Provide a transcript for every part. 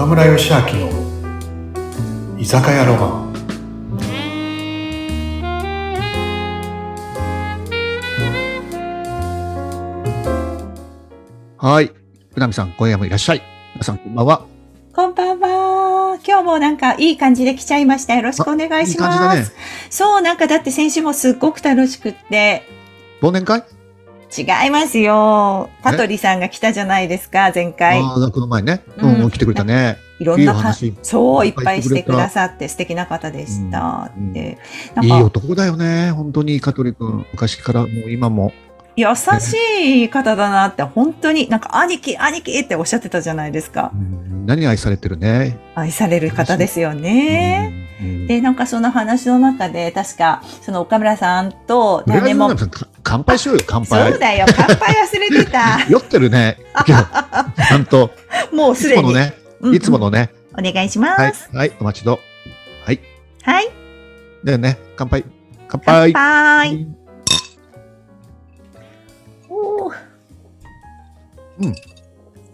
岡村義明の居酒屋ロマンはい。うなみさん、今夜もいらっしゃい。皆さん、こんばんは。こんばんは。今日もなんかいい感じで来ちゃいました。よろしくお願いします。いい感じだね。そう、なんかだって先週もすっごく楽しくって。忘年会？違いますよ。香取さんが来たじゃないですか、前回。ああ、この前ね。ううんん、来てくれたね。いろんな話そう、いっぱぱいしてくださって素敵な方でしたうんっいい男だよね。本当に、香取君。昔から、もう今も。優しい方だなって、本当に、なんか兄貴、兄貴っておっしゃってたじゃないですかう。ん何愛されてるね。愛される方ですよね。で、なんかその話の中で、確か、その岡村さんととりあえず、う何年も乾杯しようよ、乾そう杯。だよ、乾杯忘れてた。酔ってるね。ちゃんと、い もうすでに。つものね。うんうんいつものね。お願いしまはいす。。はい、お待ちど。はい。はい。でね、乾杯。乾乾杯。杯。おー美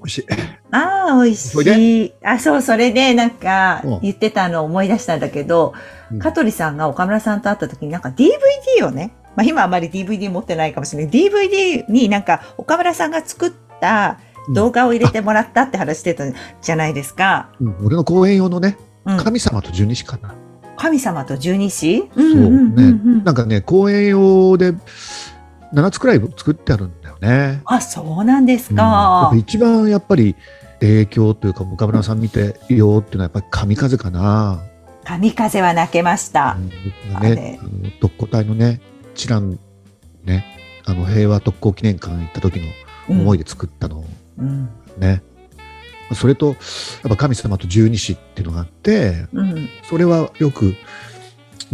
味しい。ああ、美味そしい。あ、そう、それで、なんかうん、言ってたのを思い出したんだけど、うん香取さんが岡村さんと会った時になんか DVD をね、まあ今あまり DVD 持ってないかもしれない。DVD になんか岡村さんが作った動画を入れてもらったって話してたじゃないですか。うん俺の公演用のね、うん神様と十二支かな。神様と十二支？そううんうんうんうんなんかね、公演用で7つくらい作ってあるんだよね。あ、そうなんですうん。一番やっぱり影響というか、岡村さん見てよっていうのはやっぱり神風かな。神風は泣けましたう。んね、特攻隊のね、チランね、あの平和特攻記念館行った時の思いで作ったのうん。ね。それと、やっぱ神様と十二支っていうのがあって、うん。それはよく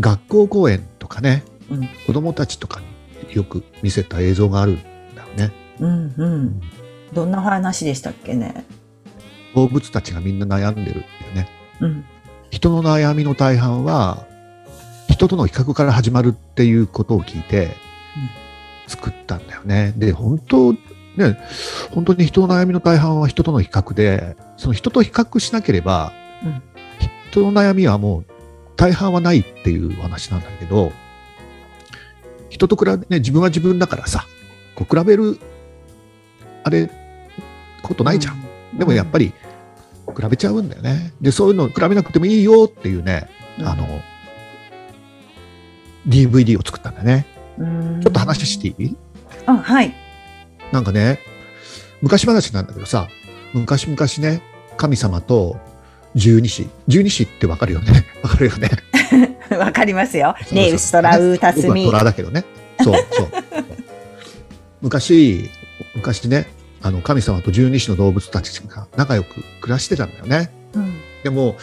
学校公演とかね、うん子供たちとかによく見せた映像があるんだよね。うん。うん。どんな話でしたっけね？動物たちがみんな悩んでるっていうね。うん。人の悩みの大半は、人との比較から始まるっていうことを聞いて、作ったんだよね。で、本当、ね、本当に人の悩みの大半は人との比較で、その人と比較しなければ、うん人の悩みはもう大半はないっていう話なんだけど、人と比べ、ね、自分は自分だからさ、こう比べる、あれ、ことないじゃん。でもやっぱり、比べちゃうんだよね。で、そういうの比べなくてもいいよっていうね、うんあの、DVD を作ったんだよね。うんちょっと話していい？あ、はい。なんかね、昔話なんだけどさ、昔々ね、神様と十二支。十二支ってわかるよね？わかるよね？わかりますよ。ねウストラウータスミ僕は。虎だけどね。そうそう。昔、昔ね、あの、神様と十二支の動物たちが仲良く暮らしてたんだよね。うんでも、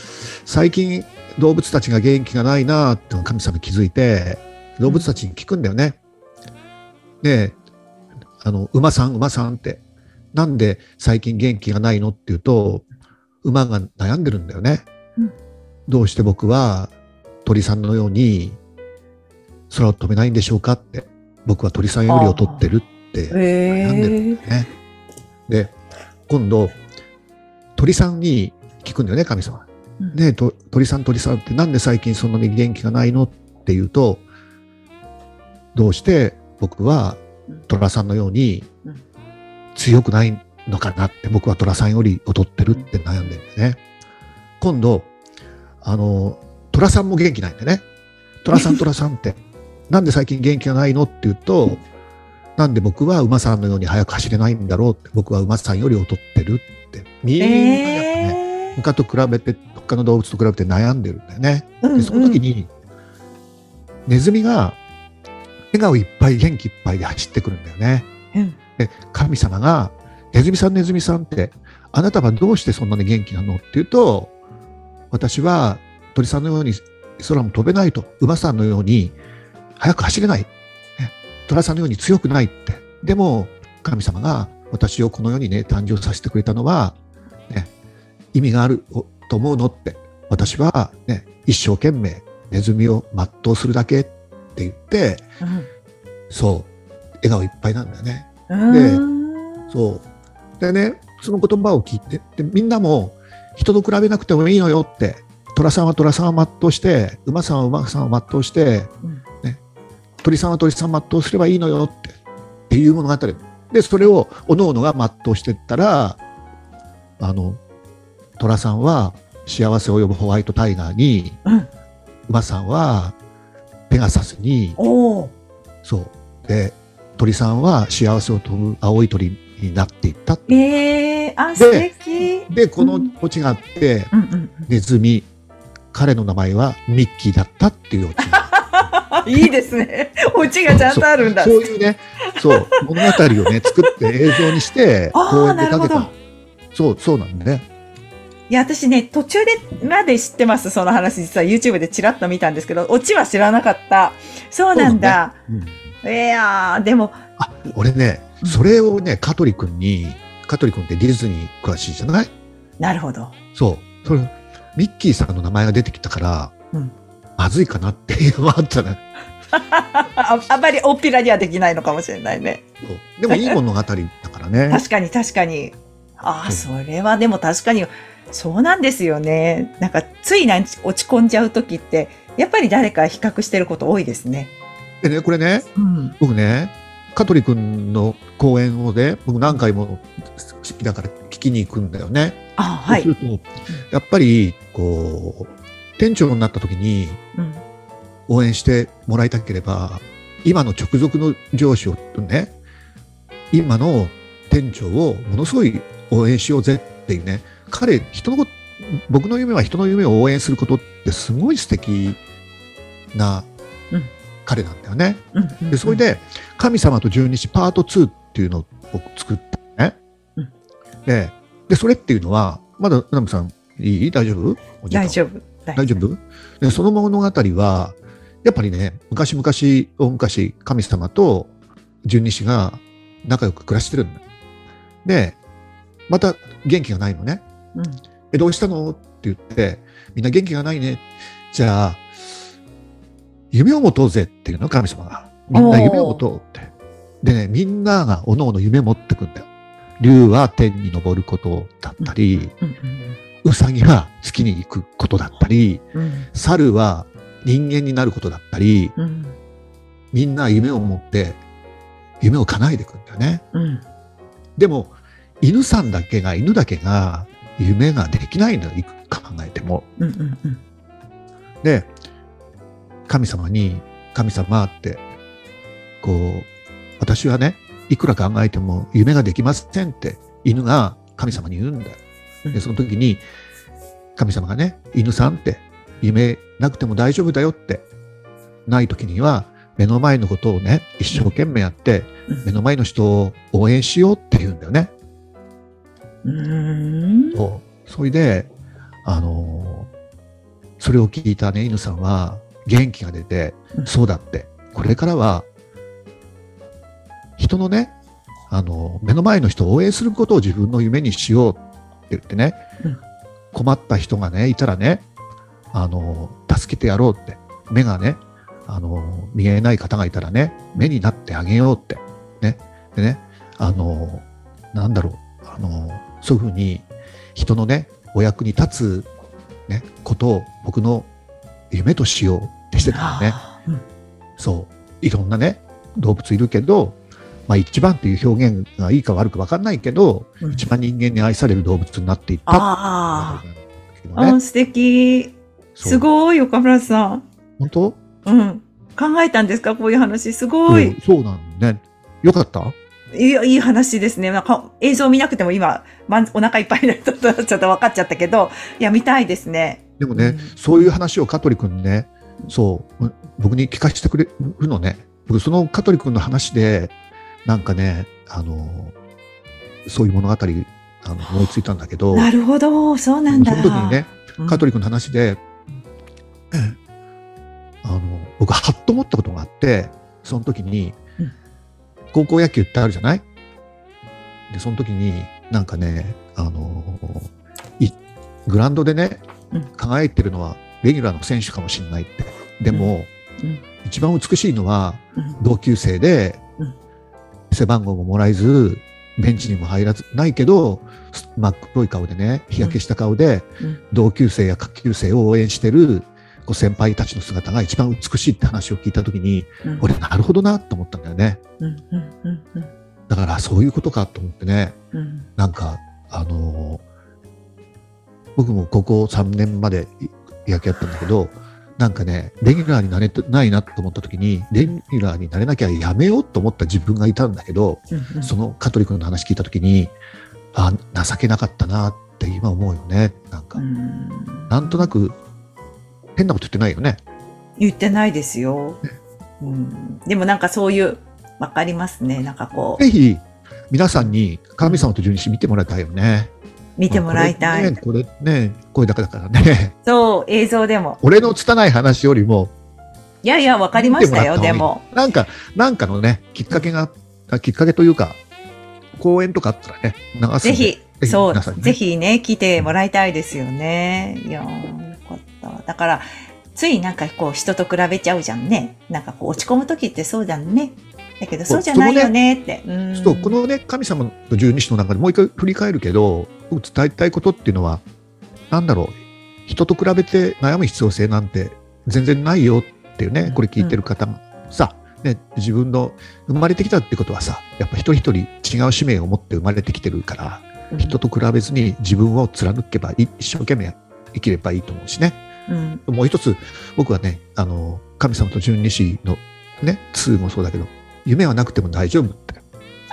最近動物たちが元気がないなーって神様気づいて、動物たちに聞くんだよね。で、あの、馬さん、馬さんって、なんで最近元気がないのって言うと、馬が悩んでるんだよね。うんどうして僕は鳥さんのように空を飛べないんでしょうかって、僕は鳥さんよりを取ってるってへ悩んでるんえ。だよね。で、今度、鳥さんに聞くんだよね、神様。うん。ねえ、と鳥さん鳥さんってなんで最近そんなに元気がないのって言うと、どうして僕は虎さんのようにうん。強くないのかなって、僕は虎さんより劣ってるって悩んでるんだよね。今度、あの、虎さんも元気ないんだよね。虎さん 虎さんって、なんで最近元気がないのって言うと、なんで僕は馬さんのように速く走れないんだろうって、僕は馬さんより劣ってるって、みんなやっぱね、え他と比べて、他の動物と比べて悩んでるんだよね。ー。で、その時に、ネズミが、笑顔いっぱい、元気いっぱいで走ってくるんだよね。うんで、神様が、ネズミさん、ネズミさんって、あなたはどうしてそんなに元気なのって言うと、私は鳥さんのように空も飛べないと、馬さんのように速く走れない、ね、虎さんのように強くないって。でも、神様が私をこの世にね、誕生させてくれたのは、ね、意味があると思うのって、私はね、一生懸命ネズミを全うするだけって言って、そう、笑顔いっぱいなんだよね。うんでうんそう。でね、その言葉を聞いて、でみんなも人と比べなくてもいいのよって、虎さんは虎さんを全うして、馬さんは馬さんを全うして、うん鳥さんは鳥さんを全うすればいいのよってっていう物語でそれを各々が全うしていったらあの虎さんは幸せを呼ぶホワイトタイガーにうん。馬さんはペガサスに。そうで鳥さんは幸せを飛ぶ青い鳥になっていったええあ、素敵。でこのオチがあって、うんうんネズミ彼の名前はミッキーだったっていうオチうん。いいですね。オチがちゃんとあるんだ。そういうね、そう、物語をね、作って映像にして、公演でかけた。そう、そうなんだね。いや、私ね、途中でまで知ってます、その話。実は YouTube でチラッと見たんですけど、オチは知らなかった。そうなんだ。うんいやー、でも、あ、俺ね、うんそれをね、香取君に、香取君ってディズニー詳しいじゃない？なるほど。そう。それ、ミッキーさんの名前が出てきたから、うんまずいかなっていうのもあったね。ああんまり大っぴらにはできないのかもしれないね。でもいい物語だからね。確かに確かに。ああ、そそれはでも確かに、そうなんですよね。なんか、ついなん落ち込んじゃう時って、やっぱり誰か比較してること多いですね。でね、これね、うん。僕ね、香取君の講演をね、僕何回も好きだから聞きに行くんだよね。あはい。そうすると、やっぱり、こう、店長になった時にうん。応援してもらいたければ、今の直属の上司をね、今の店長をものすごい応援しようぜっていうね、彼、人の僕の夢は人の夢を応援することってすごい素敵なうん彼なんだよね。うんうんで、それ、で、神様と十二支パート2っていうのを僕作ったね。うんで、で、それっていうのは、まだ、ナムさん、いい？大丈夫？大丈夫。大丈夫？でその物語は、やっぱりね、昔々、大昔、神様と十二支が仲良く暮らしてるんだ。で、また元気がないのね。うん。え、どうしたの？って言って、みんな元気がないね。じゃあ、夢を持とうぜっていうの、神様が。みんな夢を持とうって。でね、みんながおのおの夢持ってくんだよ。竜は天に昇ることだったり、うんうさぎは月に行くことだったり、うんうん。猿は人間になることだったり、うん。みんな夢を持って、夢を叶えていくんだよね。うん。でも、犬さんだけが、犬だけが、夢ができないのよ、いく考えても。うん。うん。うん。で、神様に、神様って、こう、私はね、いくら考えても夢ができませんって、犬が神様に言うんだよ。で、その時に、神様がね、犬さんって、夢なくても大丈夫だよって、ない時には、目の前のことをね、一生懸命やって、うん目の前の人を応援しようって言うんだよね。うん。そう。それで、あのーそれを聞いたね、犬さんは元気が出て、うんそうだって、これからは、人のね、あのー目の前の人を応援することを自分の夢にしようって言ってね、うん困った人がね、いたらね、あのー助けてやろうって、目がね、あのー見えない方がいたらね、目になってあげようって、ね。でね、あのーなんだろう、あのーそういうふうに人のね、お役に立つ、ね、ことを僕の夢としようってしてたのね。うんそう。いろんなね、動物いるけど、まあ一番っていう表現がいいか悪くわかんないけど、うん一番人間に愛される動物になっていったあねあー、素敵。すごい、岡村さん。本当？うん。考えたんですか？こういう話。すごい。そうそうなんね。よかった？いいいい話ですね。なんか映像見なくても今、お腹いっぱいになっちゃったちょっと分かっちゃったけど、いや、見たいですね。でもね、うんそういう話を香取君にね、そう、僕に聞かせてくれるのね。僕、その香取君の話で、なんかね、あの、そういう物語、あの思いついたんだけど、なるほど、そうなんだ。その時にね、うん、香取君の話で、あの、僕、はっと思ったことがあって、その時にうん、高校野球ってあるじゃない？で、その時に、なんかね、あの、いグラウンドでねうん、輝いてるのはレギュラーの選手かもしれないって。でも、うん。一番美しいのはうん。同級生でうん、背番号ももらえず、ベンチにも入らずないけど真っ黒い顔でね日焼けした顔で、うん。同級生や下級生を応援してるこう先輩たちの姿が一番美しいって話を聞いた時にうん。俺なるほどなと思ったんだよね。うんうんうん。うんだからそういうことかと思ってねうんなんかあのー僕も高校3年まで野球やったんだけどなんかねレギュラーになれてないなと思った時にレギュラーになれなきゃやめようと思った自分がいたんだけどうんうん。その香取君の話聞いた時にあ情けなかったなって今思うよねなんか、うん。なんとなく変なこと言ってないよね言ってないですよ。うん、でもなんかそういう、わかりますね。なんかこう、ぜひ皆さんに神様と十二支見てもらいたいよね見てもらいたい。これねこれだけだからね そう、映像でも。俺の拙い話よりもいやいや、わかりましたよ、でも。なんか、なんかのね、きっかけが、あきっかけというか、公演とかあったらね、流すぜひ、ぜそう、ねぜひね、来てもらいたいですよね。いや。だから、ついなんかこう、人と比べちゃうじゃんね。なんかこう、落ち込む時ってそうじゃんね。だけど、そうじゃないよねって。うんそうこのね、神様と十二支の中でもう一回振り返るけど、僕伝えたいことっていうのは、なんだろう、人と比べて悩む必要性なんて全然ないよっていうね、これ聞いてる方が、さ、ね、自分の生まれてきたってことはさ、やっぱ一人一人違う使命を持って生まれてきてるから、人と比べずに自分を貫けば一生懸命生きればいいと思うしね。うん、もう一つ、僕はね、あの、神様と十二支のね、2もそうだけど、夢はなくても大丈夫って。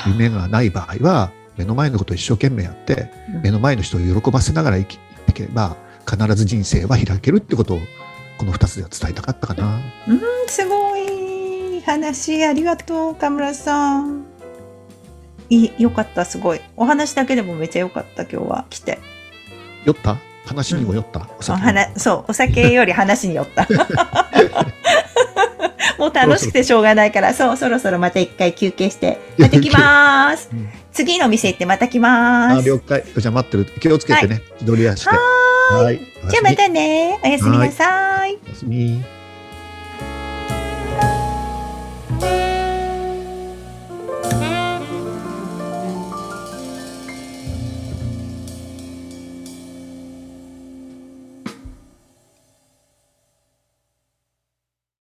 夢がない場合は、目の前のことを一生懸命やって、目の前の人を喜ばせながら生きていけば、必ず人生は開けるってことを、この2つでは伝えたかったかな。すごい話ありがとう岡村さん。いよかったすごい。お話だけでもめっちゃよかった今日は。来て。酔った？話にも酔った、おお酒話そうお酒より話によった。もう楽しくてしょうがないからそうそろそろまた一回休憩してまた来まーすうん。次の店行ってまた来まーす。あ了解。じゃあ待ってる。気をつけてね。自撮り足して。ははい。じゃあまたね。おやすみなさい。おやすみ。